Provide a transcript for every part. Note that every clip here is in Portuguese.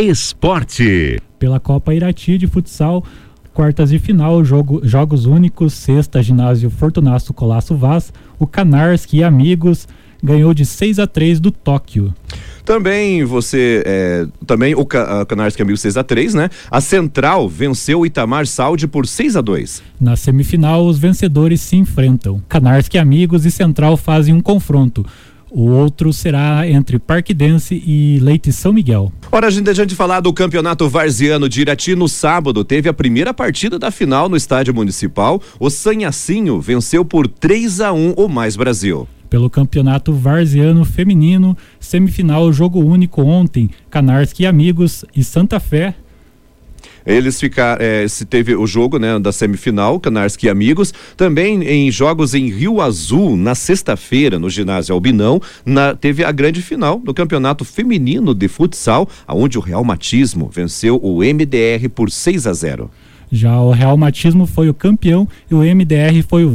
Esporte. Pela Copa Irati de futsal, quartas de final, jogo, jogos únicos, sexta, ginásio Fortunato Colasso Vaz, o Canarski e Amigos ganhou de 6 a 3 do Tóquio. Também você, é, também o Canarski Amigos 6 a 3 né? A Central venceu o Itamar Saúde por 6 a 2 Na semifinal, os vencedores se enfrentam. Canarski Amigos e Central fazem um confronto. O outro será entre Parquidense e Leite São Miguel. Ora, a gente deixa de falar do Campeonato Varziano de Irati no sábado. Teve a primeira partida da final no estádio municipal. O Sanhacinho venceu por 3 a 1 o Mais Brasil. Pelo Campeonato Varziano Feminino, semifinal jogo único ontem, Canarski Amigos e Santa Fé eles ficaram, é, se teve o jogo, né, da semifinal, Canarski Amigos, também em jogos em Rio Azul, na sexta-feira, no ginásio Albinão, na, teve a grande final do Campeonato Feminino de Futsal, aonde o Real Matismo venceu o MDR por 6 a 0. Já o Real Matismo foi o campeão e o MDR foi o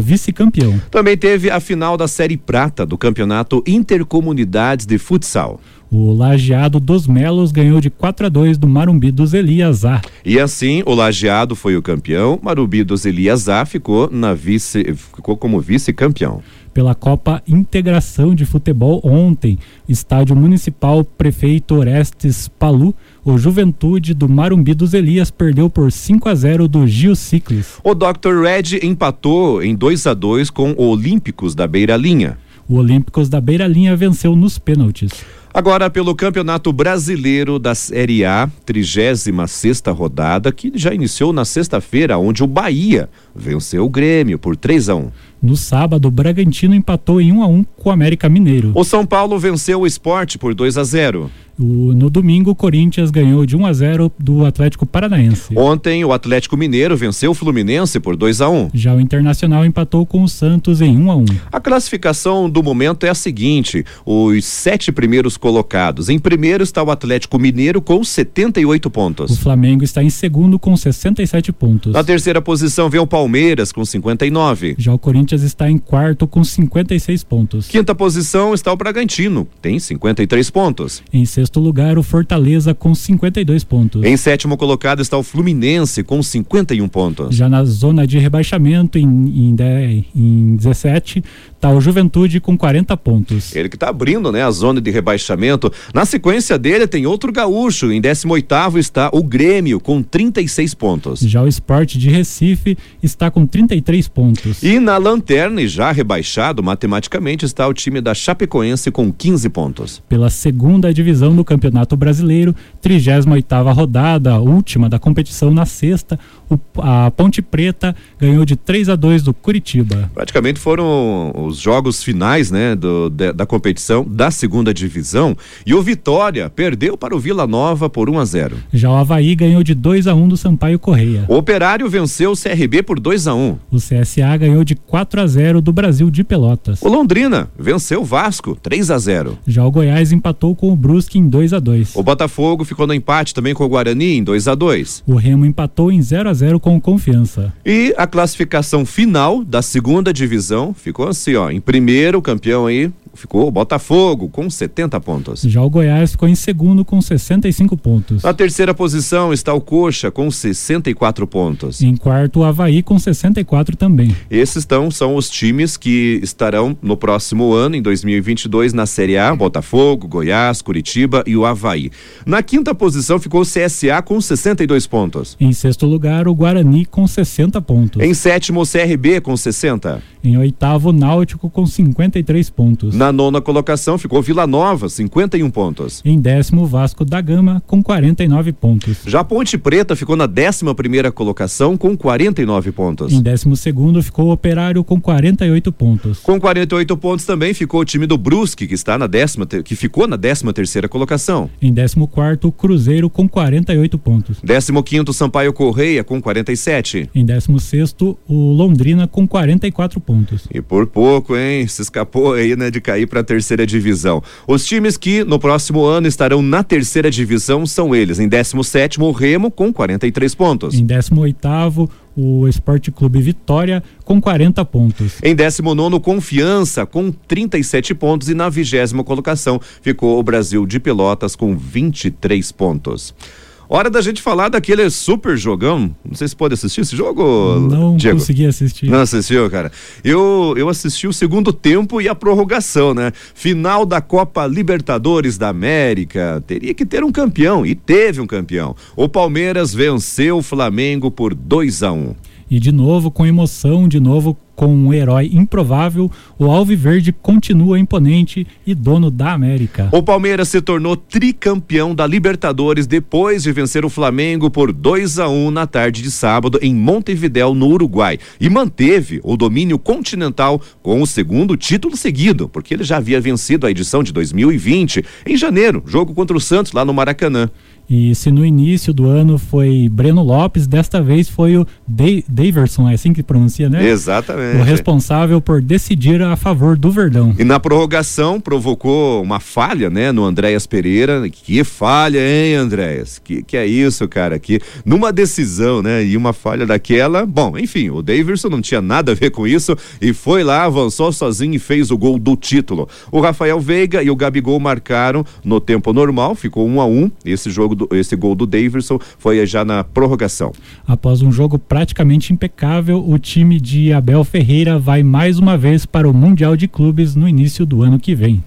vice-campeão. Também teve a final da Série Prata do Campeonato Intercomunidades de Futsal. O Lajeado dos Melos ganhou de 4 a 2 do Marumbi dos Eliasá. E assim, o Lajeado foi o campeão, Marumbi dos Eliasá ficou na vice, ficou como vice-campeão. Pela Copa Integração de Futebol ontem, Estádio Municipal Prefeito Orestes Palu, o Juventude do Marumbi dos Elias perdeu por 5 a 0 do Gil Ciclis. O Dr. Red empatou em 2 a 2 com o Olímpicos da Beira Linha. O Olímpicos da Beira Linha venceu nos pênaltis. Agora pelo Campeonato Brasileiro da Série A, 36 sexta rodada, que já iniciou na sexta-feira, onde o Bahia venceu o Grêmio por 3 a 1. No sábado, o Bragantino empatou em 1 a 1 com o América Mineiro. O São Paulo venceu o Esporte por 2 a 0. O, no domingo, o Corinthians ganhou de 1 a 0 do Atlético Paranaense. Ontem, o Atlético Mineiro venceu o Fluminense por 2 a 1. Já o Internacional empatou com o Santos em 1 a 1. A classificação do momento é a seguinte: os sete primeiros colocados. Em primeiro está o Atlético Mineiro com 78 pontos. O Flamengo está em segundo com 67 pontos. Na terceira posição vem o Palmeiras com 59. Já o Corinthians está em quarto com 56 pontos. Quinta posição está o Bragantino, tem 53 pontos. Em sexto lugar, o Fortaleza com 52 pontos. Em sétimo colocado está o Fluminense com 51 pontos. Já na zona de rebaixamento, em, em, em 17, está o Juventude com 40 pontos. Ele que está abrindo né, a zona de rebaixamento. Na sequência dele tem outro gaúcho. Em 18 está o Grêmio com 36 pontos. Já o Esporte de Recife está com 33 pontos. E na lanterna, e já rebaixado matematicamente, está o time da Chapecoense com 15 pontos. Pela segunda divisão do Campeonato Brasileiro, 38ª rodada, última da competição na sexta, a Ponte Preta ganhou de 3 a 2 do Curitiba. Praticamente foram os jogos finais, né, do, da, da competição da segunda divisão, e o Vitória perdeu para o Vila Nova por 1 a 0. Já o Havaí ganhou de 2 a 1 do Sampaio Correia. O Operário venceu o CRB por 2 a 1. O CSA ganhou de 4 a 0 do Brasil de Pelotas. O Londrina venceu o Vasco 3 a 0. Já o Goiás empatou com o Brusque em 2 a 2. O Botafogo ficou no empate também com o Guarani em 2 a 2. O Remo empatou em 0 a 0 com o Confiança. E a classificação final da segunda divisão ficou assim, ó, em primeiro campeão aí, ficou o Botafogo com 70 pontos. Já o Goiás ficou em segundo com 65 pontos. Na terceira posição está o Coxa com 64 pontos. Em quarto o Havaí com 64 também. Esses estão são os times que estarão no próximo ano, em 2022, na Série A: Botafogo, Goiás, Curitiba e o Havaí. Na quinta posição ficou o CSA com 62 pontos. Em sexto lugar o Guarani com 60 pontos. Em sétimo o CRB com 60. Em oitavo o Náutico com 53 pontos. Na nona colocação ficou Vila Nova, 51 pontos. Em décimo, Vasco da Gama, com 49 pontos. Já Ponte Preta ficou na décima primeira colocação, com 49 pontos. Em décimo segundo, ficou o Operário, com 48 pontos. Com 48 pontos também ficou o time do Brusque, que, está na décima, que ficou na décima terceira colocação. Em décimo quarto, Cruzeiro, com 48 pontos. Décimo quinto, Sampaio Correia, com 47. Em décimo sexto, o Londrina, com 44 pontos. E por pouco, hein? Se escapou aí, né, de cair para a terceira divisão. Os times que no próximo ano estarão na terceira divisão são eles. Em 17 o Remo com 43 pontos. Em 18 o Esporte Clube Vitória com 40 pontos. Em 19 Confiança com 37 pontos e na vigésima colocação ficou o Brasil de Pelotas com 23 pontos. Hora da gente falar daquele super jogão. Não sei se pode assistir esse jogo. Não Diego. consegui assistir. Não assistiu, cara. Eu, eu assisti o segundo tempo e a prorrogação, né? Final da Copa Libertadores da América. Teria que ter um campeão e teve um campeão. O Palmeiras venceu o Flamengo por 2 a 1 um. E de novo com emoção, de novo com um herói improvável, o Alviverde continua imponente e dono da América. O Palmeiras se tornou tricampeão da Libertadores depois de vencer o Flamengo por 2 a 1 um na tarde de sábado em Montevidéu, no Uruguai, e manteve o domínio continental com o segundo título seguido, porque ele já havia vencido a edição de 2020 em janeiro, jogo contra o Santos lá no Maracanã. E se no início do ano foi Breno Lopes, desta vez foi o Daverson, é assim que pronuncia, né? Exatamente. O responsável por decidir a favor do Verdão. E na prorrogação provocou uma falha, né, no Andréas Pereira. Que falha, hein, Andréas? Que, que é isso, cara? Que numa decisão, né, e uma falha daquela. Bom, enfim, o Daverson não tinha nada a ver com isso e foi lá, avançou sozinho e fez o gol do título. O Rafael Veiga e o Gabigol marcaram no tempo normal, ficou um a um. Esse jogo jogo do, esse gol do Davidson foi já na prorrogação. Após um jogo praticamente impecável, o time de Abel Ferreira vai mais uma vez para o Mundial de Clubes no início do ano que vem.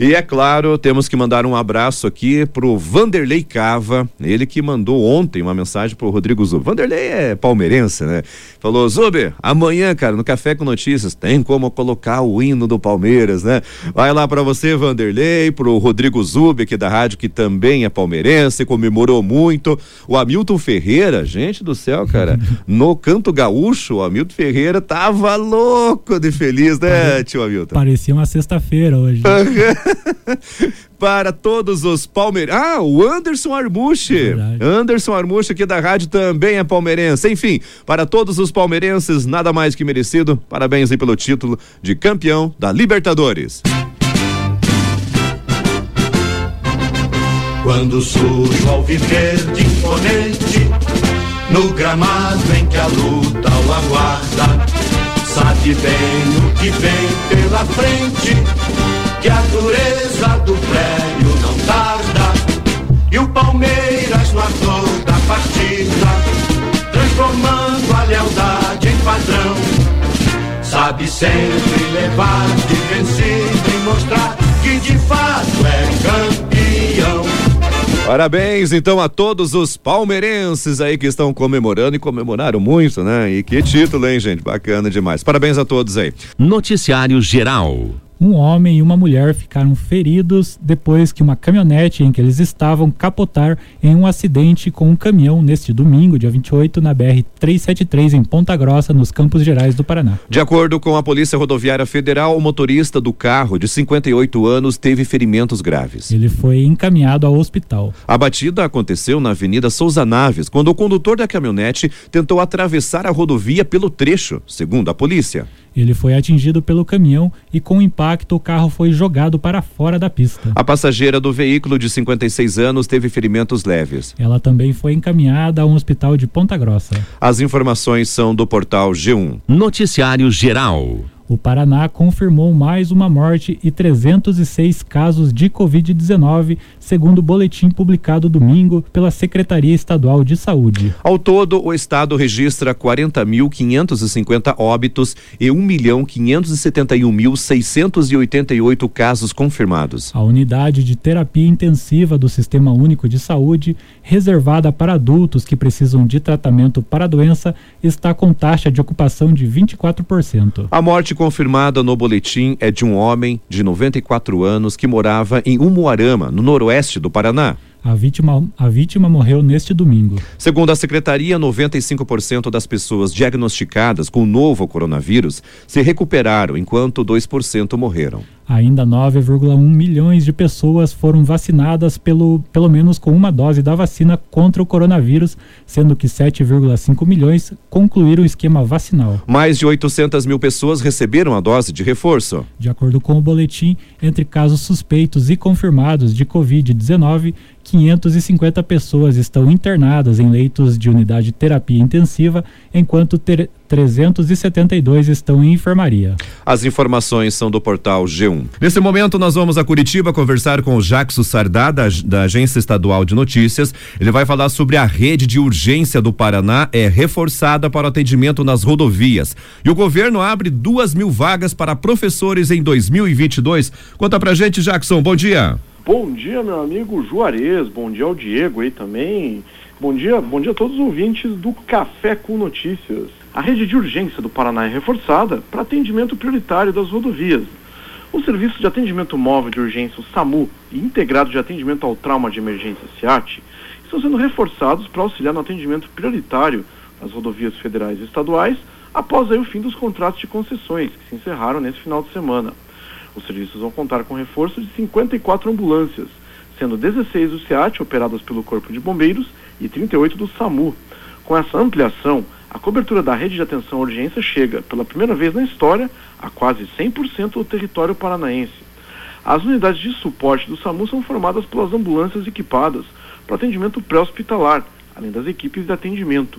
E é claro, temos que mandar um abraço aqui pro Vanderlei Cava, ele que mandou ontem uma mensagem pro Rodrigo Zub. Vanderlei é palmeirense, né? Falou, Zub, amanhã, cara, no Café com Notícias, tem como colocar o hino do Palmeiras, né? Vai lá para você, Vanderlei, pro Rodrigo Zub, aqui da rádio, que também é palmeirense, comemorou muito. O Hamilton Ferreira, gente do céu, cara, no Canto Gaúcho, o Hamilton Ferreira tava louco de feliz, né, Pare... tio Hamilton? Parecia uma sexta-feira hoje. para todos os palmeirenses. Ah, o Anderson Armuche. É Anderson Armuche aqui da rádio também é palmeirense. Enfim, para todos os palmeirenses, nada mais que merecido. Parabéns aí pelo título de campeão da Libertadores. Quando surge ao viver de imponente, no gramado em que a luta o aguarda, sabe bem o que vem pela frente que a dureza do prédio não tarda. E o Palmeiras no ator da partida, transformando a lealdade em padrão. Sabe sempre levar de vencido e mostrar que de fato é campeão. Parabéns então a todos os palmeirenses aí que estão comemorando e comemoraram muito, né? E que título, hein, gente? Bacana demais. Parabéns a todos aí. Noticiário Geral. Um homem e uma mulher ficaram feridos depois que uma caminhonete em que eles estavam capotar em um acidente com um caminhão neste domingo, dia 28, na BR 373 em Ponta Grossa, nos Campos Gerais do Paraná. De acordo com a Polícia Rodoviária Federal, o motorista do carro, de 58 anos, teve ferimentos graves. Ele foi encaminhado ao hospital. A batida aconteceu na Avenida Souza Naves, quando o condutor da caminhonete tentou atravessar a rodovia pelo trecho, segundo a polícia. Ele foi atingido pelo caminhão e, com o impacto, o carro foi jogado para fora da pista. A passageira do veículo, de 56 anos, teve ferimentos leves. Ela também foi encaminhada a um hospital de Ponta Grossa. As informações são do portal G1. Noticiário Geral. O Paraná confirmou mais uma morte e 306 casos de Covid-19, segundo o boletim publicado domingo pela Secretaria Estadual de Saúde. Ao todo, o estado registra 40.550 óbitos e 1.571.688 casos confirmados. A unidade de terapia intensiva do Sistema Único de Saúde, reservada para adultos que precisam de tratamento para a doença, está com taxa de ocupação de 24%. A morte confirmada no boletim é de um homem de 94 anos que morava em Umuarama, no noroeste do Paraná. A vítima, a vítima morreu neste domingo. Segundo a secretaria, 95% das pessoas diagnosticadas com o novo coronavírus se recuperaram, enquanto 2% morreram. Ainda 9,1 milhões de pessoas foram vacinadas pelo, pelo menos com uma dose da vacina contra o coronavírus, sendo que 7,5 milhões concluíram o esquema vacinal. Mais de 800 mil pessoas receberam a dose de reforço. De acordo com o boletim, entre casos suspeitos e confirmados de Covid-19, 550 pessoas estão internadas em leitos de unidade de terapia intensiva, enquanto 372 estão em enfermaria. As informações são do portal G1. Nesse momento, nós vamos a Curitiba conversar com o Jackson Sardá, da, da Agência Estadual de Notícias. Ele vai falar sobre a rede de urgência do Paraná é reforçada para o atendimento nas rodovias. E o governo abre duas mil vagas para professores em 2022. Conta pra gente, Jackson. Bom dia. Bom dia, meu amigo Juarez. Bom dia ao Diego aí também. Bom dia, bom dia a todos os ouvintes do Café com Notícias. A rede de urgência do Paraná é reforçada para atendimento prioritário das rodovias. O Serviço de Atendimento Móvel de Urgência, o SAMU, e Integrado de Atendimento ao Trauma de Emergência, SIAT, estão sendo reforçados para auxiliar no atendimento prioritário das rodovias federais e estaduais após aí o fim dos contratos de concessões, que se encerraram nesse final de semana. Os serviços vão contar com reforço de 54 ambulâncias, sendo 16 do SEAT operadas pelo Corpo de Bombeiros e 38 do SAMU. Com essa ampliação, a cobertura da rede de atenção à urgência chega, pela primeira vez na história, a quase 100% do território paranaense. As unidades de suporte do SAMU são formadas pelas ambulâncias equipadas para atendimento pré-hospitalar, além das equipes de atendimento.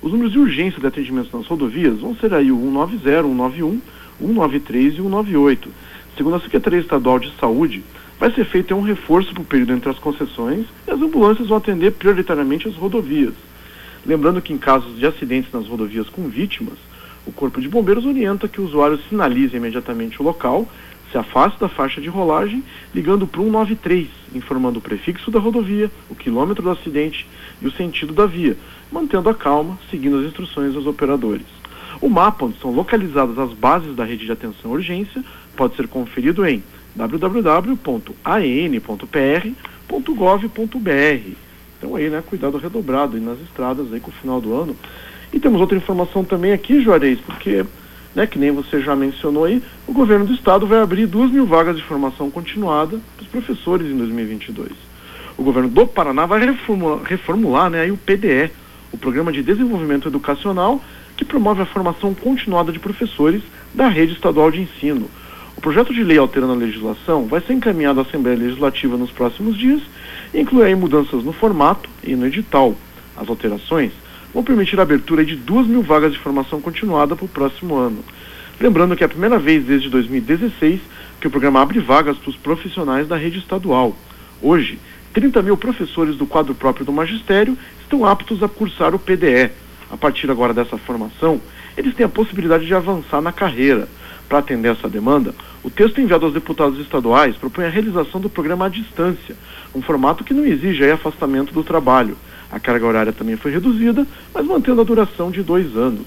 Os números de urgência de atendimento nas rodovias vão ser aí o 190, 191, 193 e 198 Segundo a Secretaria Estadual de Saúde, vai ser feito um reforço para o período entre as concessões e as ambulâncias vão atender prioritariamente as rodovias. Lembrando que em casos de acidentes nas rodovias com vítimas, o Corpo de Bombeiros orienta que o usuário sinalize imediatamente o local, se afaste da faixa de rolagem, ligando para 193, informando o prefixo da rodovia, o quilômetro do acidente e o sentido da via, mantendo a calma, seguindo as instruções dos operadores. O mapa onde são localizadas as bases da rede de atenção à urgência pode ser conferido em www.an.pr.gov.br. Então aí, né, cuidado redobrado aí nas estradas aí com o final do ano. E temos outra informação também aqui, Juarez, porque, né, que nem você já mencionou aí, o governo do estado vai abrir duas mil vagas de formação continuada para os professores em 2022. O governo do Paraná vai reformular, reformular né, aí o PDE, o Programa de Desenvolvimento Educacional, que promove a formação continuada de professores da rede estadual de ensino. O projeto de lei alterando a legislação vai ser encaminhado à Assembleia Legislativa nos próximos dias e inclui mudanças no formato e no edital. As alterações vão permitir a abertura de duas mil vagas de formação continuada para o próximo ano. Lembrando que é a primeira vez desde 2016 que o programa abre vagas para os profissionais da rede estadual. Hoje, 30 mil professores do quadro próprio do magistério estão aptos a cursar o PDE. A partir agora dessa formação, eles têm a possibilidade de avançar na carreira. Para atender essa demanda, o texto enviado aos deputados estaduais propõe a realização do programa à distância, um formato que não exige afastamento do trabalho. A carga horária também foi reduzida, mas mantendo a duração de dois anos.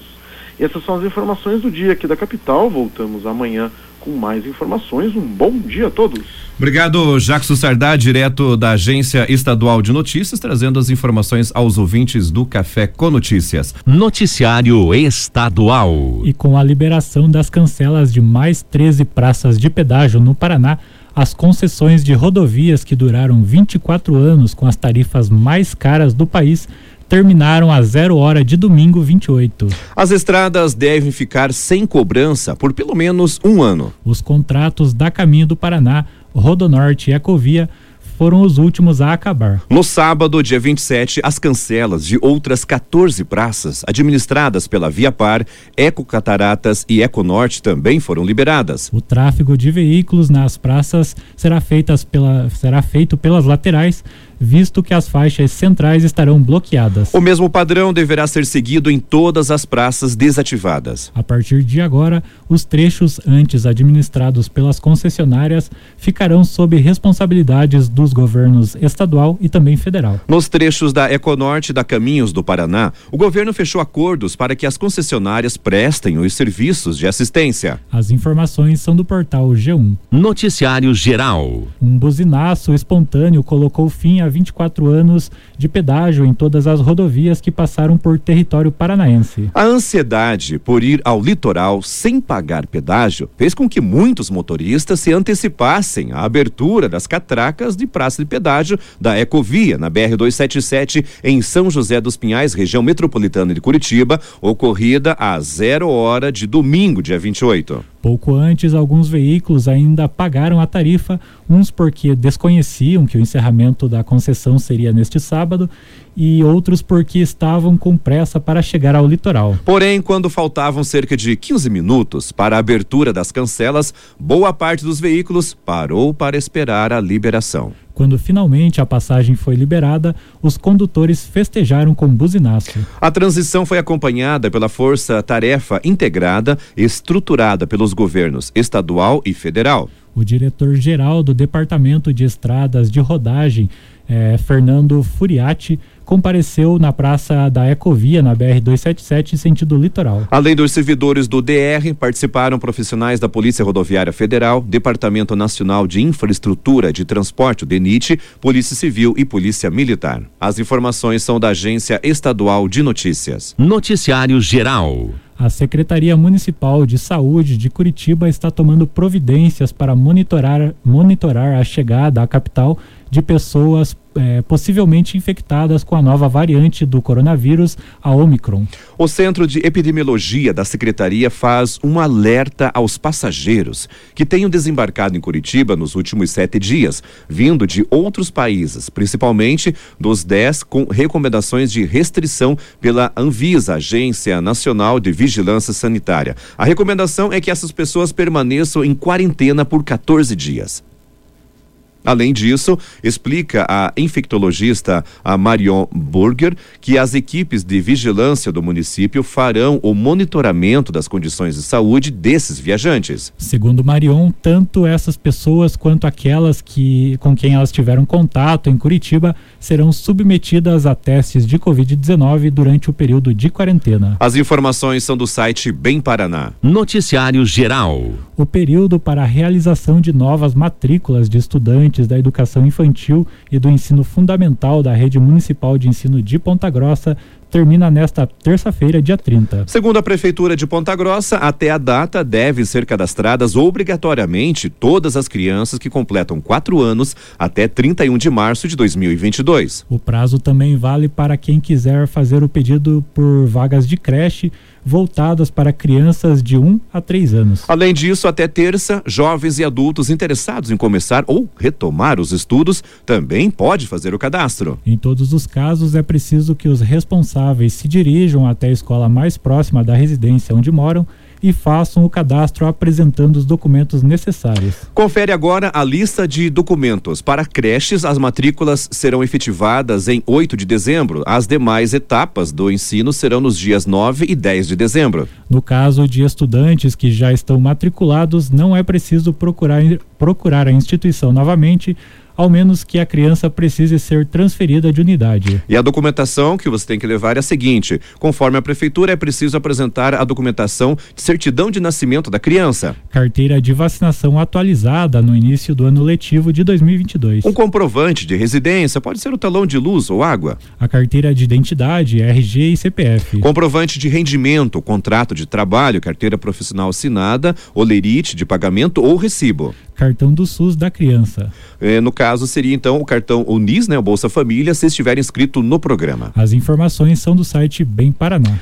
E essas são as informações do dia aqui da capital. Voltamos amanhã com mais informações. Um bom dia a todos. Obrigado, Jackson Sardá, direto da Agência Estadual de Notícias, trazendo as informações aos ouvintes do Café com Notícias. Noticiário Estadual. E com a liberação das cancelas de mais 13 praças de pedágio no Paraná, as concessões de rodovias que duraram 24 anos com as tarifas mais caras do país terminaram a zero hora de domingo 28. As estradas devem ficar sem cobrança por pelo menos um ano. Os contratos da Caminho do Paraná, Rodonorte e Ecovia foram os últimos a acabar. No sábado, dia 27, as cancelas de outras 14 praças administradas pela Via Par, Eco Cataratas e Eco Norte também foram liberadas. O tráfego de veículos nas praças será, feitas pela, será feito pelas laterais visto que as faixas centrais estarão bloqueadas. O mesmo padrão deverá ser seguido em todas as praças desativadas. A partir de agora, os trechos antes administrados pelas concessionárias ficarão sob responsabilidades dos governos estadual e também federal. Nos trechos da Econorte da Caminhos do Paraná, o governo fechou acordos para que as concessionárias prestem os serviços de assistência. As informações são do portal G1. Noticiário Geral. Um buzinaço espontâneo colocou fim à 24 anos de pedágio em todas as rodovias que passaram por território paranaense. A ansiedade por ir ao litoral sem pagar pedágio fez com que muitos motoristas se antecipassem à abertura das catracas de praça de pedágio da Ecovia, na BR-277, em São José dos Pinhais, região metropolitana de Curitiba, ocorrida a zero hora de domingo, dia 28. Pouco antes, alguns veículos ainda pagaram a tarifa, uns porque desconheciam que o encerramento da concessão seria neste sábado e outros porque estavam com pressa para chegar ao litoral. Porém, quando faltavam cerca de 15 minutos para a abertura das cancelas, boa parte dos veículos parou para esperar a liberação. Quando finalmente a passagem foi liberada, os condutores festejaram com buzinaço. A transição foi acompanhada pela força-tarefa integrada, estruturada pelos governos estadual e federal. O diretor-geral do Departamento de Estradas de Rodagem, eh, Fernando Furiati, compareceu na praça da Ecovia, na BR-277, sentido litoral. Além dos servidores do DR, participaram profissionais da Polícia Rodoviária Federal, Departamento Nacional de Infraestrutura de Transporte, o DENIT, Polícia Civil e Polícia Militar. As informações são da Agência Estadual de Notícias. Noticiário Geral. A Secretaria Municipal de Saúde de Curitiba está tomando providências para monitorar, monitorar a chegada à capital de pessoas é, possivelmente infectadas com a nova variante do coronavírus, a Omicron. O Centro de Epidemiologia da Secretaria faz um alerta aos passageiros que tenham desembarcado em Curitiba nos últimos sete dias, vindo de outros países, principalmente dos dez com recomendações de restrição pela Anvisa, Agência Nacional de Vigilância Sanitária. A recomendação é que essas pessoas permaneçam em quarentena por 14 dias. Além disso, explica a infectologista a Marion Burger que as equipes de vigilância do município farão o monitoramento das condições de saúde desses viajantes. Segundo Marion, tanto essas pessoas quanto aquelas que com quem elas tiveram contato em Curitiba serão submetidas a testes de COVID-19 durante o período de quarentena. As informações são do site Bem Paraná. Noticiário Geral. O período para a realização de novas matrículas de estudantes da educação infantil e do ensino fundamental da Rede Municipal de Ensino de Ponta Grossa termina nesta terça-feira, dia 30. Segundo a Prefeitura de Ponta Grossa, até a data devem ser cadastradas obrigatoriamente todas as crianças que completam quatro anos até 31 de março de 2022. O prazo também vale para quem quiser fazer o pedido por vagas de creche voltadas para crianças de 1 a 3 anos. Além disso, até terça, jovens e adultos interessados em começar ou retomar os estudos também pode fazer o cadastro. Em todos os casos, é preciso que os responsáveis se dirijam até a escola mais próxima da residência onde moram e façam o cadastro apresentando os documentos necessários. Confere agora a lista de documentos. Para creches, as matrículas serão efetivadas em 8 de dezembro. As demais etapas do ensino serão nos dias 9 e 10 de dezembro. No caso de estudantes que já estão matriculados, não é preciso procurar, procurar a instituição novamente ao menos que a criança precise ser transferida de unidade. E a documentação que você tem que levar é a seguinte: conforme a prefeitura, é preciso apresentar a documentação de certidão de nascimento da criança, carteira de vacinação atualizada no início do ano letivo de 2022, um comprovante de residência, pode ser o talão de luz ou água, a carteira de identidade, RG e CPF, comprovante de rendimento, contrato de trabalho, carteira profissional assinada, olerite de pagamento ou recibo. Cartão do SUS da criança. É, no caso, seria então o cartão Unis, né, o Bolsa Família, se estiver inscrito no programa. As informações são do site Bem Paraná.